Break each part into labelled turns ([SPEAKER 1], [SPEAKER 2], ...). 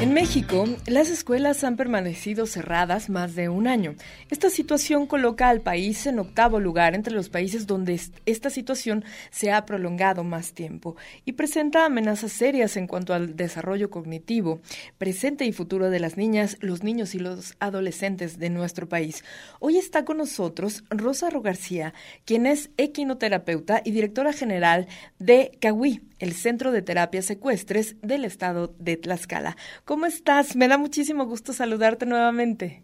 [SPEAKER 1] En México, las escuelas han permanecido cerradas más de un año. Esta situación coloca al país en octavo lugar entre los países donde esta situación se ha prolongado más tiempo y presenta amenazas serias en cuanto al desarrollo cognitivo, presente y futuro de las niñas, los niños y los adolescentes de nuestro país. Hoy está con nosotros Rosa García, quien es equinoterapeuta y directora general de CAWI, el Centro de Terapias Secuestres del Estado de Tlaxcala. ¿Cómo estás? Me da muchísimo gusto saludarte nuevamente.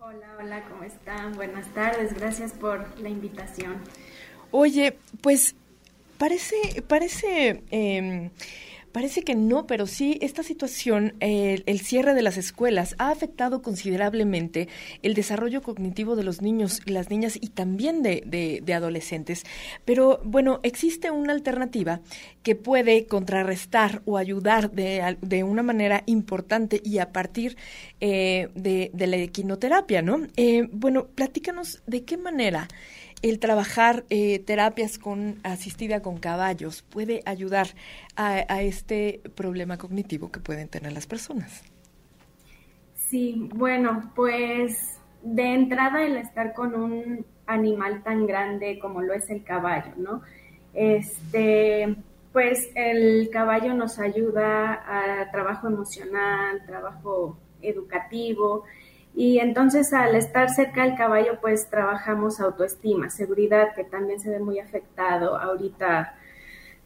[SPEAKER 2] Hola, hola, ¿cómo están? Buenas tardes, gracias por la invitación.
[SPEAKER 1] Oye, pues parece, parece... Eh, Parece que no, pero sí, esta situación, el cierre de las escuelas, ha afectado considerablemente el desarrollo cognitivo de los niños y las niñas y también de, adolescentes. Pero bueno, existe una alternativa que puede contrarrestar o ayudar de, de una manera importante y a partir eh, de, la equinoterapia, ¿no? Eh, bueno, platícanos de qué manera el trabajar eh, terapias con asistida con caballos puede ayudar a, este problema cognitivo que pueden tener las personas.
[SPEAKER 2] Sí, bueno, pues de entrada el estar con un animal tan grande como lo es el caballo, ¿no? Este, pues el caballo nos ayuda a trabajo emocional, trabajo educativo, y entonces al estar cerca del caballo, pues trabajamos autoestima, seguridad, que también se ve muy afectado ahorita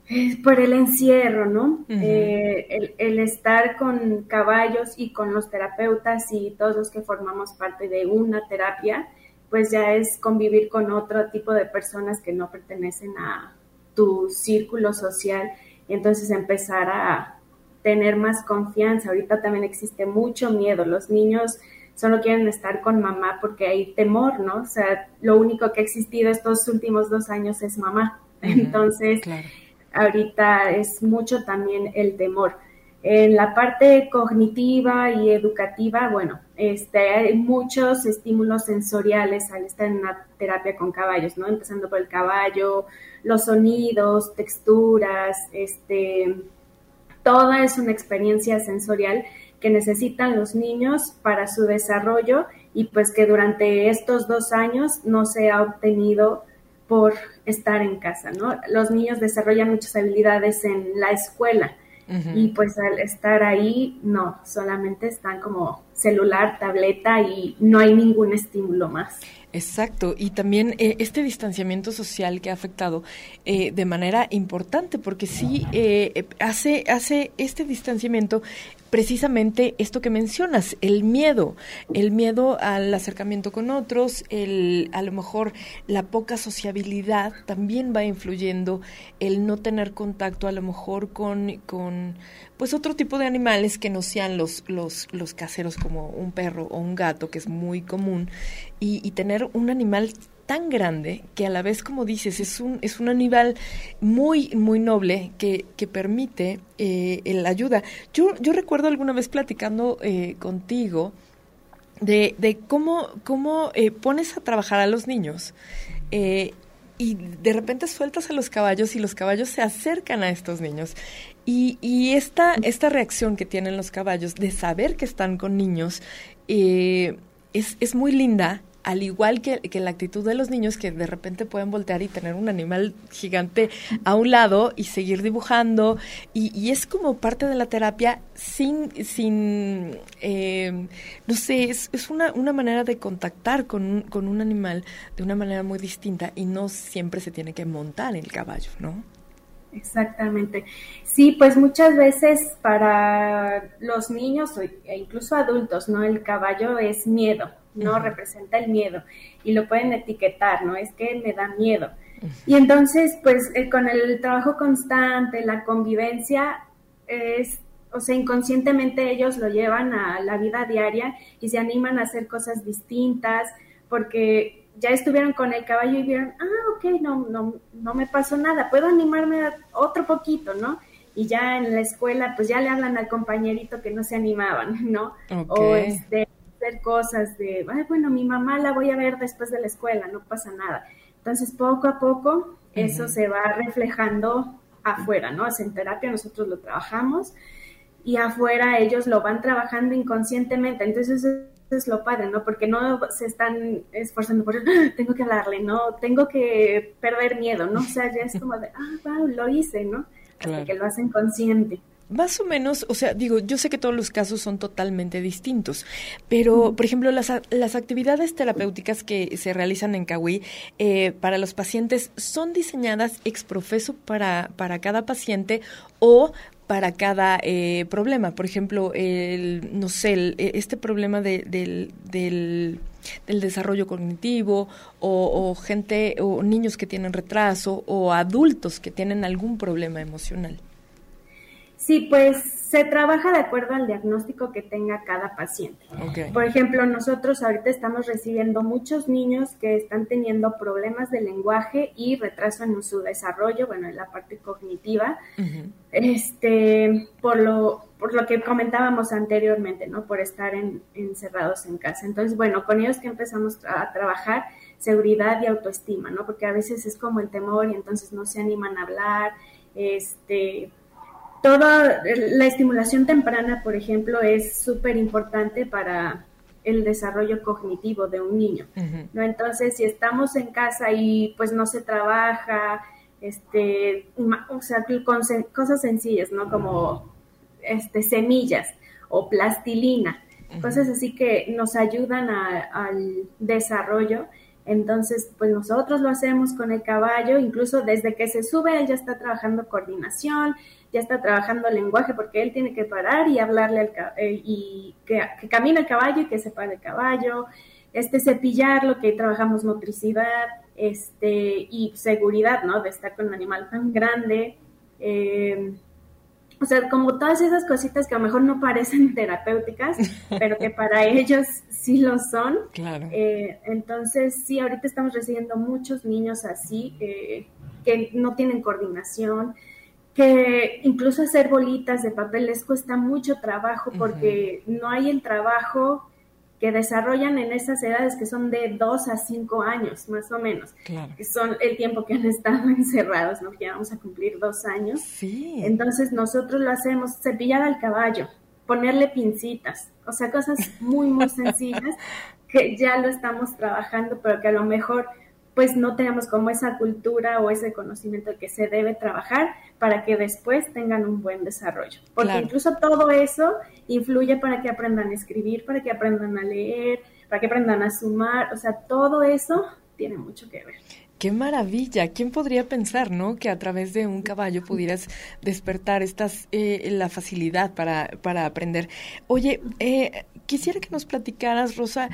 [SPEAKER 2] eh, por el encierro, ¿no? Eh, el, estar con caballos y con los terapeutas y todos los que formamos parte de una terapia, pues ya es convivir con otro tipo de personas que no pertenecen a tu círculo social y entonces empezar a tener más confianza. Ahorita también existe mucho miedo. Los niños solo quieren estar con mamá porque hay temor, ¿no? O sea, lo único que ha existido estos últimos dos años es mamá. Entonces, ahorita es mucho también el temor. En la parte cognitiva y educativa, bueno, este, hay muchos estímulos sensoriales al estar en una terapia con caballos, ¿no? Empezando por el caballo, los sonidos, texturas, este, toda es una experiencia sensorial que necesitan los niños para su desarrollo y pues que durante estos dos años no se ha obtenido por estar en casa, ¿no? Los niños desarrollan muchas habilidades en la escuela y pues al estar ahí, no, solamente están como celular, tableta y no hay ningún estímulo más.
[SPEAKER 1] Exacto, y también eh, este distanciamiento social que ha afectado eh, de manera importante, porque sí eh, hace, hace este distanciamiento precisamente esto que mencionas, el miedo, el miedo al acercamiento con otros, el, a lo mejor la poca sociabilidad también va influyendo, el no tener contacto a lo mejor con, con pues otro tipo de animales que no sean los, los, los caseros como un perro o un gato, que es muy común, y, y tener un animal tan grande que a la vez, como dices, es un, es un animal muy, muy noble que, que permite eh, la ayuda. Yo, yo recuerdo alguna vez platicando eh, contigo de, de cómo, cómo eh, pones a trabajar a los niños eh, y de repente sueltas a los caballos y los caballos se acercan a estos niños. Y, y esta, esta reacción que tienen los caballos de saber que están con niños es, es muy linda al igual que, la actitud de los niños que de repente pueden voltear y tener un animal gigante a un lado y seguir dibujando. Y, es como parte de la terapia sin, sin eh, no sé, es, una, manera de contactar con un, con un animal de una manera muy distinta y no siempre se tiene que montar el caballo, ¿no?
[SPEAKER 2] Exactamente. Sí, pues muchas veces para los niños e incluso adultos, ¿no? El caballo es miedo. ¿No? Representa el miedo y lo pueden etiquetar, ¿no? Es que me da miedo. Y entonces, pues eh, con el trabajo constante, la convivencia, es, o sea, inconscientemente ellos lo llevan a la vida diaria y se animan a hacer cosas distintas porque ya estuvieron con el caballo y vieron, ah, ok, no, no, no me pasó nada, puedo animarme otro poquito, ¿no? Y ya en la escuela, pues ya le hablan al compañerito que no se animaban, ¿no? O este, cosas de, bueno, mi mamá la voy a ver después de la escuela, no pasa nada. Entonces, poco a poco, eso se va reflejando afuera, ¿no? Es en terapia nosotros lo trabajamos y afuera ellos lo van trabajando inconscientemente. Entonces, eso es lo padre, ¿no? Porque no se están esforzando por, ah, tengo que hablarle, ¿no? Tengo que perder miedo, ¿no? O sea, ya es como de, ah, wow, lo hice, ¿no? Hasta que lo hacen consciente.
[SPEAKER 1] Más o menos, o sea, digo, yo sé que todos los casos son totalmente distintos, pero, por ejemplo, las, las actividades terapéuticas que se realizan en CAWI eh, para los pacientes son diseñadas ex profeso para, para cada paciente o para cada eh, problema. Por ejemplo, el, no sé, e, este problema de, del, del, desarrollo cognitivo o, o, gente o niños que tienen retraso o adultos que tienen algún problema emocional.
[SPEAKER 2] Sí, pues se trabaja de acuerdo al diagnóstico que tenga cada paciente. Por ejemplo, nosotros ahorita estamos recibiendo muchos niños que están teniendo problemas de lenguaje y retraso en su desarrollo, bueno, en la parte cognitiva, este, por lo, por lo que comentábamos anteriormente, ¿no? Por estar encerrados en casa. Entonces, bueno, con ellos que empezamos a trabajar seguridad y autoestima, ¿no? Porque a veces es como el temor y entonces no se animan a hablar, este toda la estimulación temprana, por ejemplo, es súper importante para el desarrollo cognitivo de un niño, ¿no? Entonces, si estamos en casa y pues no se trabaja, este, o sea, con cosas sencillas, ¿no? Como este, semillas o plastilina, cosas así que nos ayudan al desarrollo. Entonces, pues nosotros lo hacemos con el caballo, incluso desde que se sube, él ya está trabajando coordinación, ya está trabajando el lenguaje porque él tiene que parar y hablarle al eh, y que, que, camine el caballo y que se pare el caballo, este cepillar lo que trabajamos motricidad, este y seguridad, ¿no? De estar con un animal tan grande. Eh, o sea, como todas esas cositas que a lo mejor no parecen terapéuticas, pero que para ellos sí lo son.
[SPEAKER 1] Claro.
[SPEAKER 2] Eh, entonces, sí, ahorita estamos recibiendo muchos niños así, que no tienen coordinación, que incluso hacer bolitas de papel les cuesta mucho trabajo porque no hay el trabajo que desarrollan en esas edades que son de 2 a 5 años, más o menos, que son el tiempo que han estado encerrados, ¿no? Que vamos a cumplir dos años.
[SPEAKER 1] Sí.
[SPEAKER 2] Entonces nosotros lo hacemos, cepillar al caballo, ponerle pincitas, o sea, cosas muy, muy sencillas que ya lo estamos trabajando, pero que a lo mejor pues no tenemos como esa cultura o ese conocimiento que se debe trabajar para que después tengan un buen desarrollo. Porque incluso todo eso influye para que aprendan a escribir, para que aprendan a leer, para que aprendan a sumar, o sea, todo eso tiene mucho que ver.
[SPEAKER 1] Qué maravilla. ¿Quién podría pensar, no? Que a través de un caballo pudieras despertar estas, eh, la facilidad para, para aprender. Oye, eh, quisiera que nos platicaras, Rosa,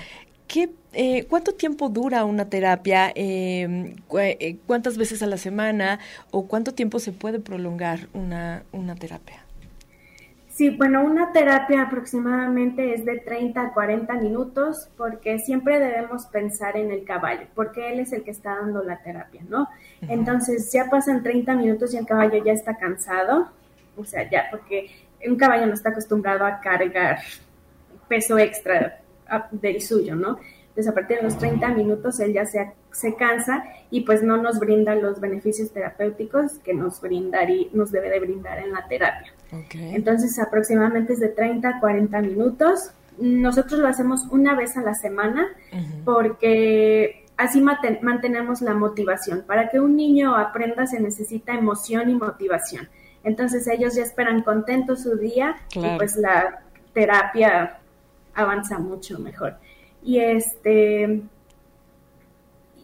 [SPEAKER 1] ¿qué eh, ¿Cuánto tiempo dura una terapia? Em, eh, ¿Cuántas veces a la semana? ¿O cuánto tiempo se puede prolongar una, una terapia?
[SPEAKER 2] Sí, bueno, una terapia aproximadamente es de 30 a 40 minutos porque siempre debemos pensar en el caballo, porque él es el que está dando la terapia, ¿no? Entonces ya pasan 30 minutos y el caballo ya está cansado, o sea, ya, porque un caballo no está acostumbrado a cargar peso extra del suyo, ¿no? Entonces, a partir de los 30 minutos, él ya se, se cansa y pues no nos brinda los beneficios terapéuticos que nos, y nos debe de brindar en la terapia. Entonces, aproximadamente es de 30 a 40 minutos. Nosotros lo hacemos una vez a la semana porque así mantenemos la motivación. Para que un niño aprenda se necesita emoción y motivación. Entonces ellos ya esperan contentos su día y pues la terapia avanza mucho mejor y este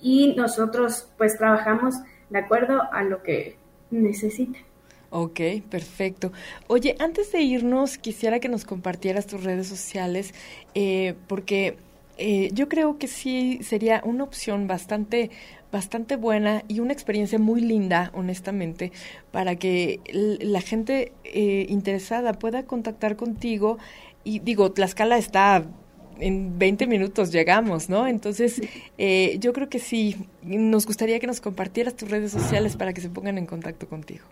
[SPEAKER 2] y nosotros pues trabajamos de acuerdo a lo que necesite.
[SPEAKER 1] Ok, perfecto. Oye, antes de irnos, quisiera que nos compartieras tus redes sociales, eh, porque eh, yo creo que sí sería una opción bastante, bastante buena y una experiencia muy linda, honestamente, para que la gente eh, interesada pueda contactar contigo. Y digo, Tlaxcala está en 20 minutos llegamos, ¿no? Entonces, eh, yo creo que sí, nos gustaría que nos compartieras tus redes sociales para que se pongan en contacto contigo.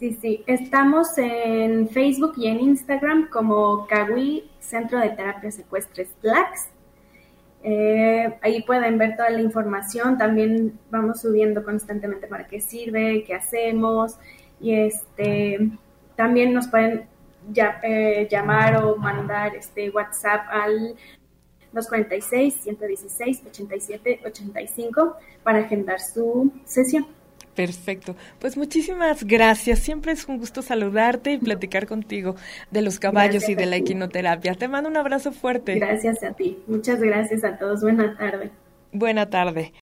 [SPEAKER 2] Sí, sí, estamos en Facebook y en Instagram como Kawi Centro de Terapias Secuestres Tlax. Eh, ahí pueden ver toda la información. También vamos subiendo constantemente para qué sirve, qué hacemos. Y este también nos pueden ya, eh, llamar o mandar este WhatsApp al 246 116 87 85 para agendar su sesión.
[SPEAKER 1] Perfecto. Pues muchísimas gracias. Siempre es un gusto saludarte y platicar contigo de los caballos y de la equinoterapia. Te mando un abrazo fuerte.
[SPEAKER 2] Gracias a ti. Muchas gracias a todos. Buena tarde.
[SPEAKER 1] Buena tarde.